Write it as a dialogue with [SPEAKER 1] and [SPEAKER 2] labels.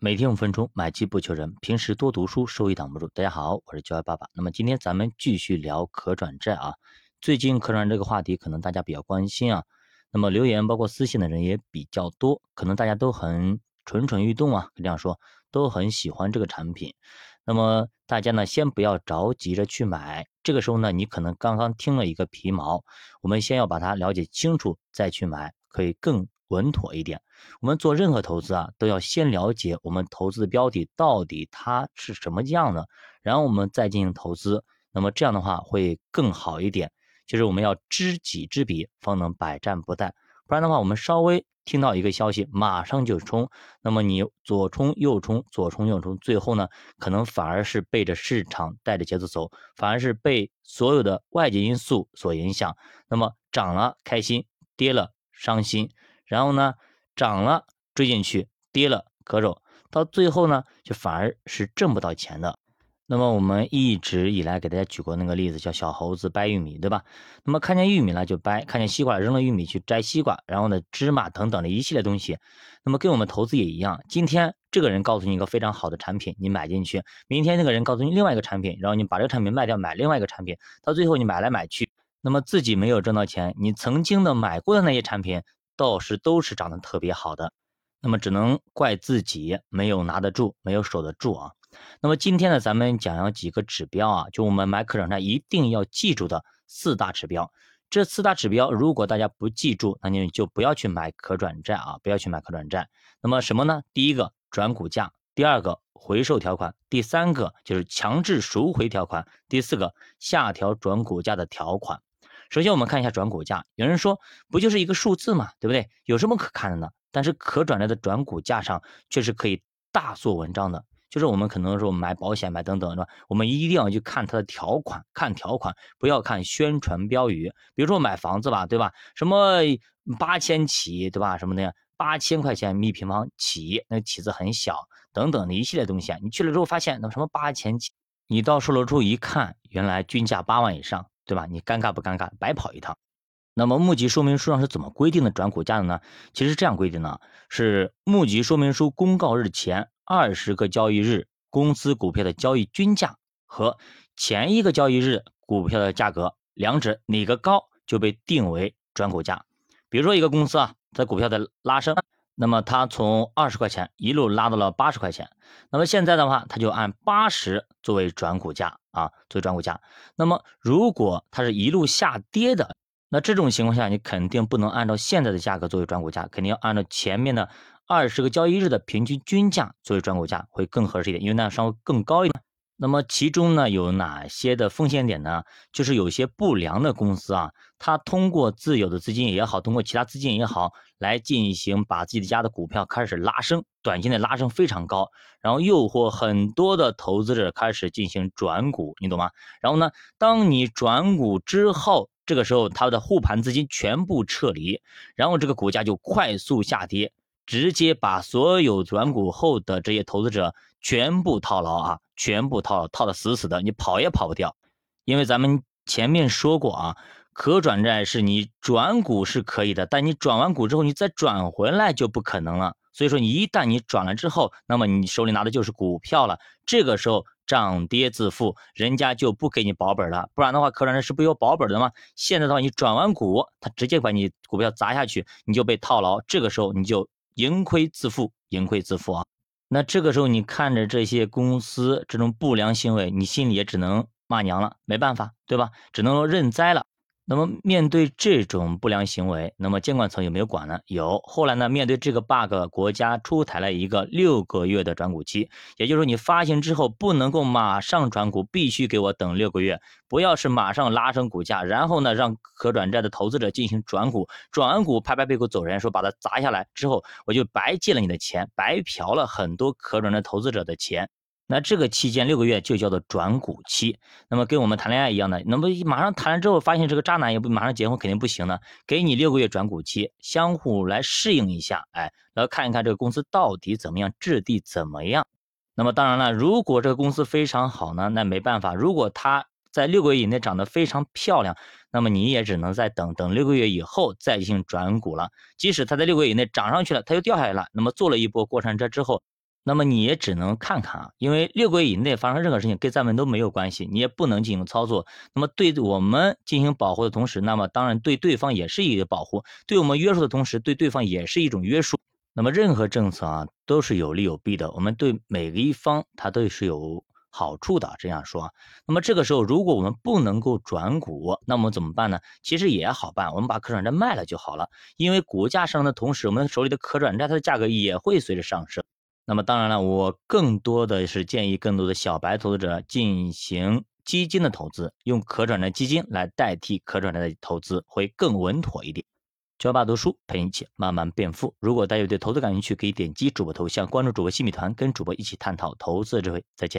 [SPEAKER 1] 每天五分钟，买基不求人。平时多读书，收益挡不住。大家好，我是教育爸爸。那么今天咱们继续聊可转债啊。最近可转债这个话题，可能大家比较关心啊。那么留言包括私信的人也比较多，可能大家都很蠢蠢欲动啊。这样说，都很喜欢这个产品。那么大家呢，先不要着急着去买。这个时候呢，你可能刚刚听了一个皮毛，我们先要把它了解清楚再去买，可以更。稳妥一点，我们做任何投资啊，都要先了解我们投资的标的到底它是什么样的，然后我们再进行投资。那么这样的话会更好一点，就是我们要知己知彼，方能百战不殆。不然的话，我们稍微听到一个消息，马上就冲，那么你左冲右冲，左冲右冲，最后呢，可能反而是背着市场带着节奏走，反而是被所有的外界因素所影响。那么涨了开心，跌了伤心。然后呢，涨了追进去，跌了割肉，到最后呢，就反而是挣不到钱的。那么我们一直以来给大家举过那个例子，叫小猴子掰玉米，对吧？那么看见玉米了就掰，看见西瓜扔了玉米去摘西瓜，然后呢，芝麻等等的一系列东西。那么跟我们投资也一样，今天这个人告诉你一个非常好的产品，你买进去；明天那个人告诉你另外一个产品，然后你把这个产品卖掉，买另外一个产品，到最后你买来买去，那么自己没有挣到钱，你曾经的买过的那些产品。倒是都是涨得特别好的，那么只能怪自己没有拿得住，没有守得住啊。那么今天呢，咱们讲要几个指标啊，就我们买可转债一定要记住的四大指标。这四大指标，如果大家不记住，那你就不要去买可转债啊，不要去买可转债。那么什么呢？第一个转股价，第二个回售条款，第三个就是强制赎回条款，第四个下调转股价的条款。首先，我们看一下转股价。有人说，不就是一个数字嘛，对不对？有什么可看的呢？但是可转债的转股价上却是可以大做文章的。就是我们可能说买保险、买等等，是吧？我们一定要去看它的条款，看条款，不要看宣传标语。比如说买房子吧，对吧？什么八千起，对吧？什么的，八千块钱一平方起，那个起字很小，等等的一系列东西啊。你去了之后发现，那什么八千起，你到售楼处一看，原来均价八万以上。对吧？你尴尬不尴尬？白跑一趟。那么募集说明书上是怎么规定的转股价的呢？其实这样规定的：是募集说明书公告日前二十个交易日公司股票的交易均价和前一个交易日股票的价格，两者哪个高就被定为转股价。比如说一个公司啊，它股票的拉升。那么它从二十块钱一路拉到了八十块钱，那么现在的话，它就按八十作为转股价啊，作为转股价。那么如果它是一路下跌的，那这种情况下，你肯定不能按照现在的价格作为转股价，肯定要按照前面的二十个交易日的平均均价作为转股价会更合适一点，因为那样稍微更高一点。那么其中呢有哪些的风险点呢？就是有些不良的公司啊，它通过自有的资金也好，通过其他资金也好，来进行把自己的家的股票开始拉升，短期内拉升非常高，然后诱惑很多的投资者开始进行转股，你懂吗？然后呢，当你转股之后，这个时候它的护盘资金全部撤离，然后这个股价就快速下跌，直接把所有转股后的这些投资者全部套牢啊！全部套套的死死的，你跑也跑不掉，因为咱们前面说过啊，可转债是你转股是可以的，但你转完股之后，你再转回来就不可能了。所以说，一旦你转了之后，那么你手里拿的就是股票了，这个时候涨跌自负，人家就不给你保本了。不然的话，可转债是不有保本的吗？现在的话，你转完股，他直接把你股票砸下去，你就被套牢，这个时候你就盈亏自负，盈亏自负啊。那这个时候，你看着这些公司这种不良行为，你心里也只能骂娘了，没办法，对吧？只能说认栽了。那么面对这种不良行为，那么监管层有没有管呢？有。后来呢，面对这个 bug，国家出台了一个六个月的转股期，也就是说你发行之后不能够马上转股，必须给我等六个月，不要是马上拉升股价，然后呢让可转债的投资者进行转股，转完股拍拍屁股走人，说把它砸下来之后，我就白借了你的钱，白嫖了很多可转债投资者的钱。那这个期间六个月就叫做转股期，那么跟我们谈恋爱一样的，那么马上谈了之后发现这个渣男也不马上结婚肯定不行呢，给你六个月转股期，相互来适应一下，哎，来看一看这个公司到底怎么样，质地怎么样。那么当然了，如果这个公司非常好呢，那没办法，如果它在六个月以内长得非常漂亮，那么你也只能再等等六个月以后再进行转股了。即使它在六个月以内涨上去了，它又掉下来了，那么做了一波过山车之后。那么你也只能看看啊，因为六个月以内发生任何事情跟咱们都没有关系，你也不能进行操作。那么对我们进行保护的同时，那么当然对对方也是一个保护，对我们约束的同时，对对方也是一种约束。那么任何政策啊都是有利有弊的，我们对每个一方它都是有好处的。这样说，那么这个时候如果我们不能够转股，那我们怎么办呢？其实也好办，我们把可转债卖了就好了。因为股价上升的同时，我们手里的可转债它的价格也会随着上升。那么当然了，我更多的是建议更多的小白投资者进行基金的投资，用可转债基金来代替可转债的投资会更稳妥一点。教爸读书陪你一起慢慢变富。如果大家对投资感兴趣，可以点击主播头像关注主播新米团，跟主播一起探讨投资智慧。再见。